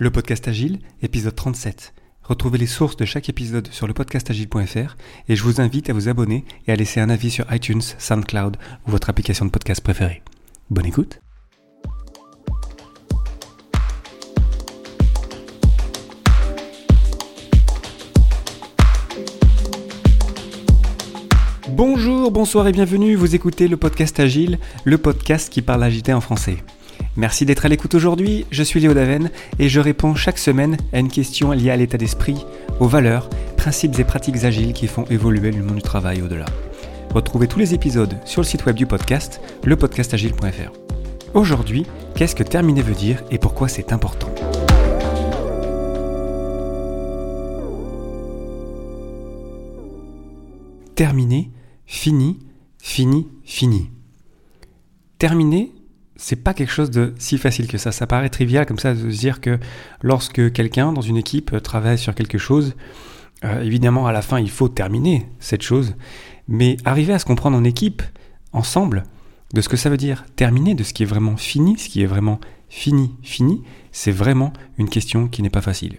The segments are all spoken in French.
Le podcast Agile, épisode 37. Retrouvez les sources de chaque épisode sur le podcastagile.fr et je vous invite à vous abonner et à laisser un avis sur iTunes, SoundCloud ou votre application de podcast préférée. Bonne écoute Bonjour, bonsoir et bienvenue, vous écoutez le podcast Agile, le podcast qui parle agité en français. Merci d'être à l'écoute aujourd'hui, je suis Léo Daven et je réponds chaque semaine à une question liée à l'état d'esprit, aux valeurs, principes et pratiques agiles qui font évoluer le monde du travail au-delà. Retrouvez tous les épisodes sur le site web du podcast, lepodcastagile.fr. Aujourd'hui, qu'est-ce que terminer veut dire et pourquoi c'est important? Terminer, fini, fini, fini. Terminer, c'est pas quelque chose de si facile que ça. Ça paraît trivial comme ça de se dire que lorsque quelqu'un dans une équipe euh, travaille sur quelque chose, euh, évidemment à la fin il faut terminer cette chose, mais arriver à se comprendre en équipe, ensemble, de ce que ça veut dire terminer, de ce qui est vraiment fini, ce qui est vraiment fini, fini, c'est vraiment une question qui n'est pas facile.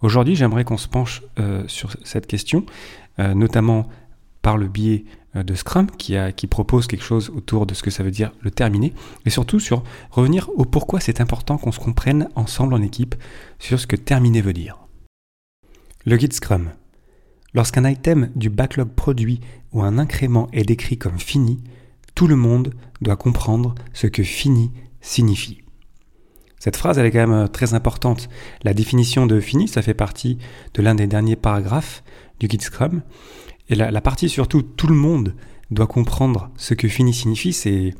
Aujourd'hui j'aimerais qu'on se penche euh, sur cette question, notamment par le biais euh, de Scrum qui, propose quelque chose autour de ce que ça veut dire le terminer, et surtout sur revenir au pourquoi c'est important qu'on se comprenne ensemble en équipe sur ce que terminer veut dire. Le guide Scrum. Lorsqu'un item du backlog produit ou un incrément est décrit comme fini, tout le monde doit comprendre ce que fini signifie. Cette phrase, elle est quand même euh, très importante. La définition de fini, ça fait partie de l'un des derniers paragraphes du guide Scrum. Et la, partie surtout, tout le monde doit comprendre ce que fini signifie, c'est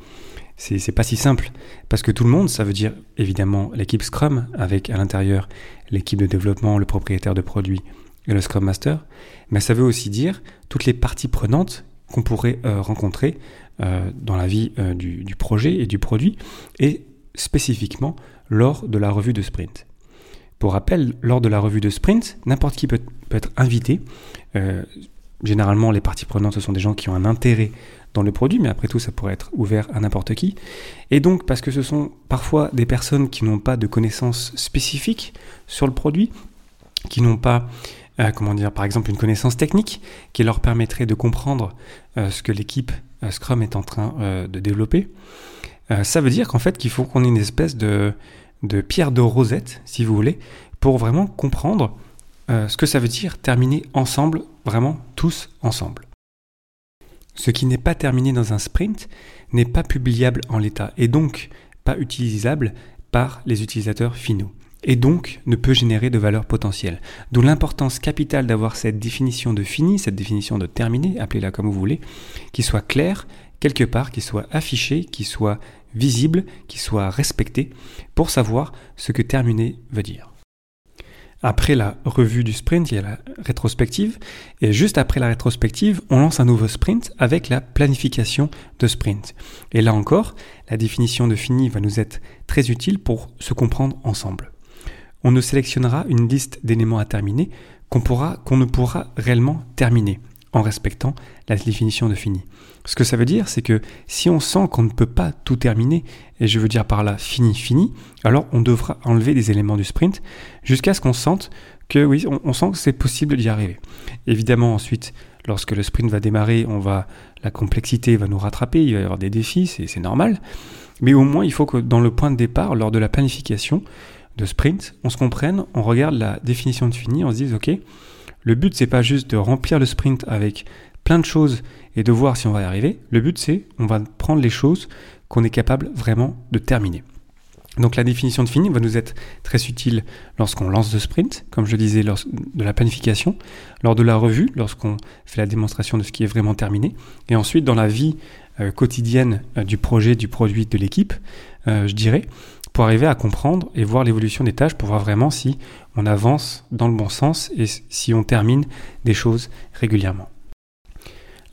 c'est pas si simple parce que tout le monde, ça veut dire évidemment l'équipe Scrum avec à l'intérieur l'équipe de développement, le propriétaire de produit et le Scrum Master, mais ça veut aussi dire toutes les parties prenantes qu'on pourrait euh, rencontrer euh, dans la vie euh, du, du, projet et du produit et spécifiquement lors de la revue de sprint. Pour rappel, lors de la revue de sprint, n'importe qui peut, peut, être invité Généralement, les parties prenantes, ce sont des gens qui ont un intérêt dans le produit, mais après tout, ça pourrait être ouvert à n'importe qui. Et donc, parce que ce sont parfois des personnes qui n'ont pas de connaissances spécifiques sur le produit, qui n'ont pas, euh, comment dire, par exemple, une connaissance technique qui leur permettrait de comprendre euh, ce que l'équipe euh, Scrum est en train de développer, ça veut dire qu'en fait, qu'il faut qu'on ait une espèce de, de pierre de rosette, si vous voulez, pour vraiment comprendre ce que ça veut dire terminer ensemble Vraiment tous ensemble. Ce qui n'est pas terminé dans un sprint n'est pas publiable en l'état et donc pas utilisable par les utilisateurs finaux et donc ne peut générer de valeur potentielle. D'où l'importance capitale d'avoir cette définition de fini, cette définition de terminé, appelez-la comme vous voulez, qui soit claire quelque part, qui soit affichée, qui soit visible, qui soit respectée, pour savoir ce que terminé veut dire. Après la revue du sprint, il y a la rétrospective. Et juste après la rétrospective, on lance un nouveau sprint avec la planification de sprint. Et là encore, la définition de fini va nous être très utile pour se comprendre ensemble. On ne sélectionnera une liste d'éléments à terminer qu'on ne pourra réellement terminer en respectant la définition de fini. Ce que ça veut dire, c'est que si on sent qu'on ne peut pas tout terminer, et je veux dire par là fini, fini, alors on devra enlever des éléments du sprint jusqu'à ce qu'on sente que oui, on, sent que c'est possible d'y arriver. Évidemment, ensuite, lorsque le sprint va démarrer, on va, la complexité va nous rattraper, il va y avoir des défis, c'est normal. Mais au moins, il faut que dans le point de départ, lors de la planification de sprint, on se comprenne, on regarde la définition de fini, on se dise, ok, le but, c'est pas juste de remplir le sprint avec plein de choses et de voir si on va y arriver. Le but, c'est on va prendre les choses qu'on est capable vraiment de terminer. Donc la définition de fini va nous être très utile lorsqu'on lance le sprint, comme je disais, lors de la planification, lors de la revue, lorsqu'on fait la démonstration de ce qui est vraiment terminé, et ensuite dans la vie euh, quotidienne euh, du projet, du produit, de l'équipe, euh, je dirais, pour arriver à comprendre et voir l'évolution des tâches, pour voir vraiment si on avance dans le bon sens et si on termine des choses régulièrement.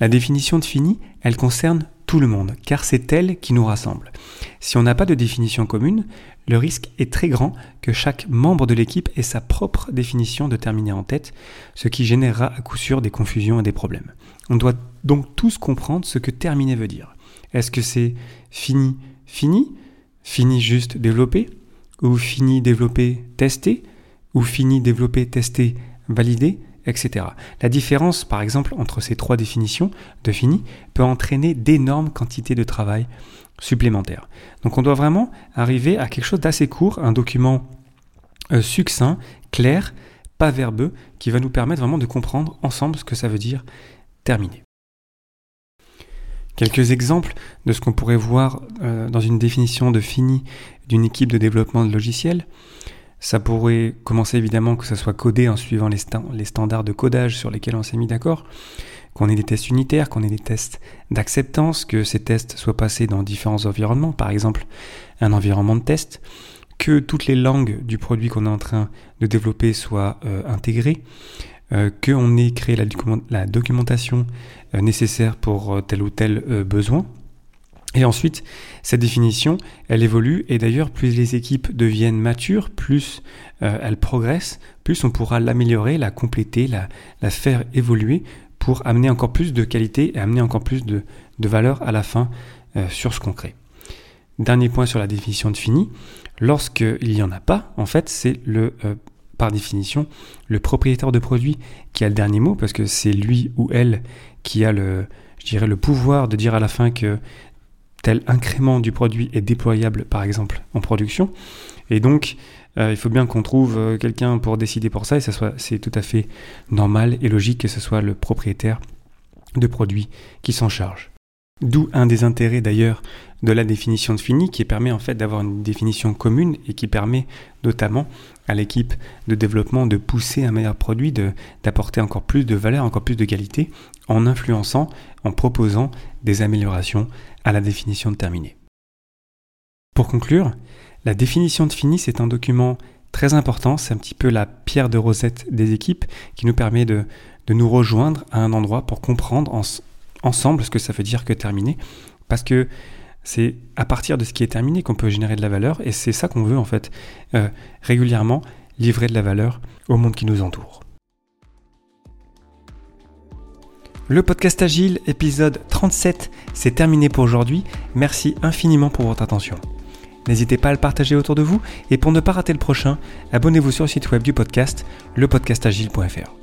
La définition de fini, elle concerne tout le monde, car c'est elle qui nous rassemble. Si on n'a pas de définition commune, le risque est très grand que chaque membre de l'équipe ait sa propre définition de terminer en tête, ce qui générera à coup sûr des confusions et des problèmes. On doit donc tous comprendre ce que terminer veut dire. Est-ce que c'est fini, fini? Fini juste développé ou fini, développé, testé, ou fini, développé, testé, validé, etc. La différence, par exemple, entre ces trois définitions de fini peut entraîner d'énormes quantités de travail supplémentaires. Donc on doit vraiment arriver à quelque chose d'assez court, un document euh, succinct, clair, pas verbeux, qui va nous permettre vraiment de comprendre ensemble ce que ça veut dire terminer. Quelques exemples de ce qu'on pourrait voir euh, dans une définition de fini d'une équipe de développement de logiciels. Ça pourrait commencer évidemment que ça soit codé en suivant les, standards de codage sur lesquels on s'est mis d'accord, qu'on ait des tests unitaires, qu'on ait des tests d'acceptance, que ces tests soient passés dans différents environnements, par exemple un environnement de test, que toutes les langues du produit qu'on est en train de développer soient euh, intégrées, euh, qu'on ait créé la, documentation euh, nécessaire pour tel ou tel besoin, et ensuite, cette définition, elle évolue, et d'ailleurs, plus les équipes deviennent matures, plus euh, elles progressent, plus on pourra l'améliorer, la compléter, la, faire évoluer pour amener encore plus de qualité et amener encore plus de, valeur à la fin euh, sur ce qu'on crée. Dernier point sur la définition de fini, lorsqu'il n'y en a pas, en fait, c'est le, euh, par définition, le propriétaire de produit qui a le dernier mot, parce que c'est lui ou elle qui a le, je dirais, le pouvoir de dire à la fin que tel incrément du produit est déployable par exemple en production. Et donc, euh, il faut bien qu'on trouve euh, quelqu'un pour décider pour ça, et c'est tout à fait normal et logique que ce soit le propriétaire de produit qui s'en charge. D'où un des intérêts d'ailleurs de la définition de fini qui permet en fait d'avoir une définition commune et qui permet notamment à l'équipe de développement de pousser un meilleur produit, d'apporter encore plus de valeur, encore plus de qualité en influençant, en proposant des améliorations à la définition de terminé. Pour conclure, la définition de fini, c'est un document très important, c'est un petit peu la pierre de recette des équipes qui nous permet de, nous rejoindre à un endroit pour comprendre ensemble ce que ça veut dire que terminer, parce que c'est à partir de ce qui est terminé qu'on peut générer de la valeur, et c'est ça qu'on veut en fait euh, régulièrement livrer de la valeur au monde qui nous entoure. Le podcast Agile, épisode 37, c'est terminé pour aujourd'hui. Merci infiniment pour votre attention. N'hésitez pas à le partager autour de vous et pour ne pas rater le prochain, abonnez-vous sur le site web du podcast, lepodcastagile.fr.